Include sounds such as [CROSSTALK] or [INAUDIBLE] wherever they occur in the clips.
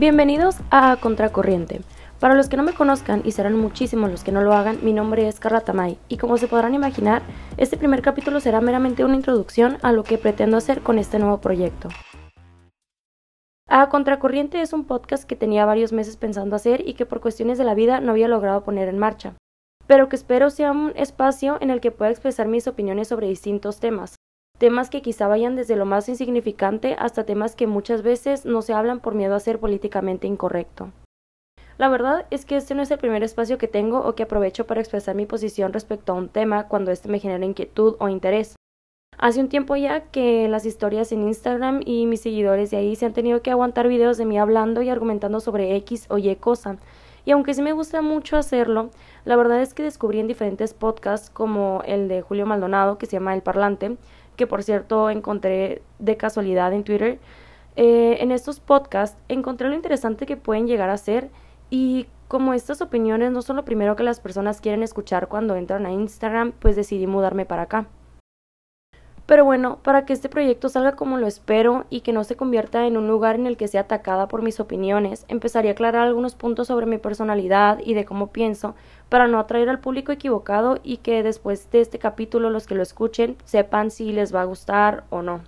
Bienvenidos a Contracorriente. Para los que no me conozcan, y serán muchísimos los que no lo hagan, mi nombre es Carla Tamay, y como se podrán imaginar, este primer capítulo será meramente una introducción a lo que pretendo hacer con este nuevo proyecto. A Contracorriente es un podcast que tenía varios meses pensando hacer y que por cuestiones de la vida no había logrado poner en marcha, pero que espero sea un espacio en el que pueda expresar mis opiniones sobre distintos temas, temas que quizá vayan desde lo más insignificante hasta temas que muchas veces no se hablan por miedo a ser políticamente incorrecto. La verdad es que este no es el primer espacio que tengo o que aprovecho para expresar mi posición respecto a un tema cuando éste me genera inquietud o interés. Hace un tiempo ya que las historias en Instagram y mis seguidores de ahí se han tenido que aguantar videos de mí hablando y argumentando sobre X o Y cosa. Y aunque sí me gusta mucho hacerlo, la verdad es que descubrí en diferentes podcasts como el de Julio Maldonado que se llama El Parlante, que por cierto encontré de casualidad en Twitter, eh, en estos podcasts encontré lo interesante que pueden llegar a ser y como estas opiniones no son lo primero que las personas quieren escuchar cuando entran a Instagram, pues decidí mudarme para acá. Pero bueno, para que este proyecto salga como lo espero y que no se convierta en un lugar en el que sea atacada por mis opiniones, empezaré a aclarar algunos puntos sobre mi personalidad y de cómo pienso, para no atraer al público equivocado y que después de este capítulo los que lo escuchen sepan si les va a gustar o no.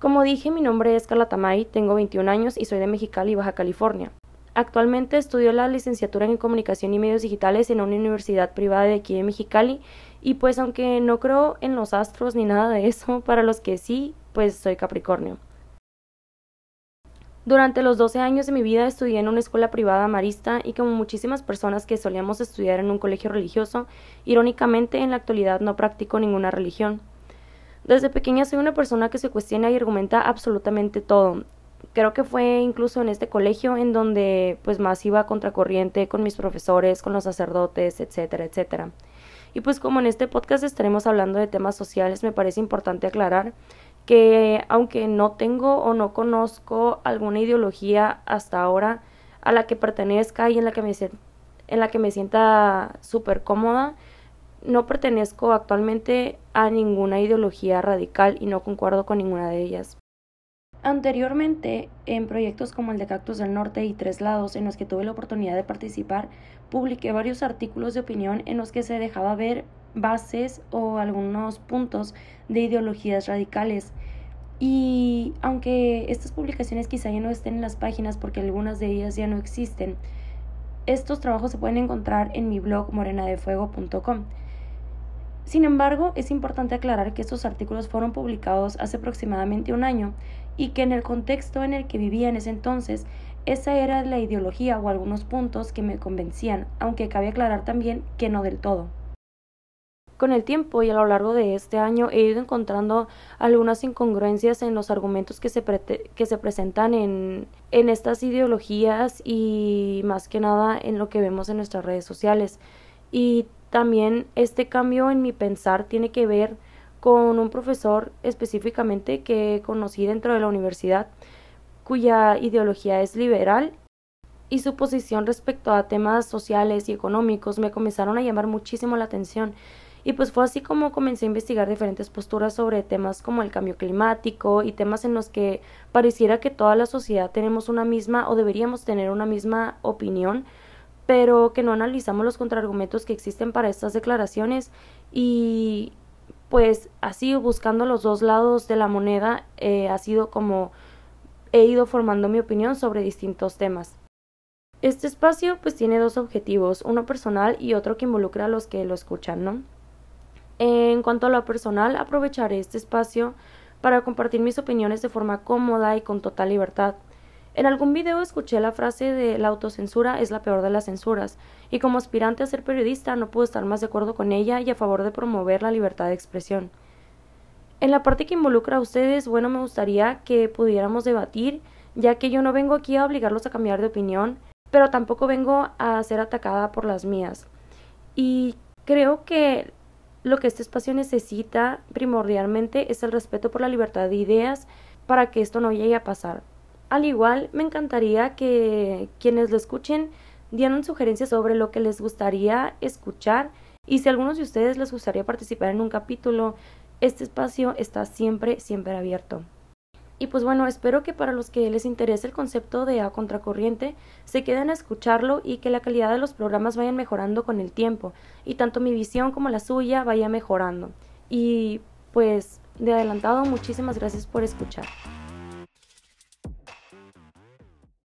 Como dije, mi nombre es Carla Tamay, tengo 21 años y soy de Mexicali, Baja California. Actualmente estudio la licenciatura en Comunicación y Medios Digitales en una universidad privada de aquí de Mexicali y pues aunque no creo en los astros ni nada de eso, [LAUGHS] para los que sí, pues soy Capricornio. Durante los 12 años de mi vida estudié en una escuela privada marista y como muchísimas personas que solíamos estudiar en un colegio religioso, irónicamente en la actualidad no practico ninguna religión. Desde pequeña soy una persona que se cuestiona y argumenta absolutamente todo. Creo que fue incluso en este colegio en donde pues más iba contracorriente con mis profesores, con los sacerdotes, etcétera, etcétera. Y pues como en este podcast estaremos hablando de temas sociales, me parece importante aclarar que aunque no tengo o no conozco alguna ideología hasta ahora a la que pertenezca y en la que me, en la que me sienta súper cómoda, no pertenezco actualmente a ninguna ideología radical y no concuerdo con ninguna de ellas. Anteriormente, en proyectos como el de Cactus del Norte y Tres Lados, en los que tuve la oportunidad de participar, publiqué varios artículos de opinión en los que se dejaba ver bases o algunos puntos de ideologías radicales. Y aunque estas publicaciones quizá ya no estén en las páginas porque algunas de ellas ya no existen, estos trabajos se pueden encontrar en mi blog morenadefuego.com. Sin embargo, es importante aclarar que estos artículos fueron publicados hace aproximadamente un año y que en el contexto en el que vivía en ese entonces, esa era la ideología o algunos puntos que me convencían, aunque cabe aclarar también que no del todo. Con el tiempo y a lo largo de este año he ido encontrando algunas incongruencias en los argumentos que se, que se presentan en, en estas ideologías y más que nada en lo que vemos en nuestras redes sociales. Y también este cambio en mi pensar tiene que ver con un profesor específicamente que conocí dentro de la universidad, cuya ideología es liberal y su posición respecto a temas sociales y económicos me comenzaron a llamar muchísimo la atención. Y pues fue así como comencé a investigar diferentes posturas sobre temas como el cambio climático y temas en los que pareciera que toda la sociedad tenemos una misma o deberíamos tener una misma opinión pero que no analizamos los contraargumentos que existen para estas declaraciones y pues así buscando los dos lados de la moneda eh, ha sido como he ido formando mi opinión sobre distintos temas. Este espacio pues tiene dos objetivos, uno personal y otro que involucra a los que lo escuchan, ¿no? En cuanto a lo personal, aprovecharé este espacio para compartir mis opiniones de forma cómoda y con total libertad. En algún video escuché la frase de la autocensura es la peor de las censuras, y como aspirante a ser periodista no puedo estar más de acuerdo con ella y a favor de promover la libertad de expresión. En la parte que involucra a ustedes, bueno, me gustaría que pudiéramos debatir, ya que yo no vengo aquí a obligarlos a cambiar de opinión, pero tampoco vengo a ser atacada por las mías. Y creo que lo que este espacio necesita primordialmente es el respeto por la libertad de ideas para que esto no llegue a pasar. Al igual, me encantaría que quienes lo escuchen dieran sugerencias sobre lo que les gustaría escuchar y si a algunos de ustedes les gustaría participar en un capítulo, este espacio está siempre, siempre abierto. Y pues bueno, espero que para los que les interese el concepto de a contracorriente se queden a escucharlo y que la calidad de los programas vayan mejorando con el tiempo y tanto mi visión como la suya vaya mejorando. Y pues de adelantado, muchísimas gracias por escuchar.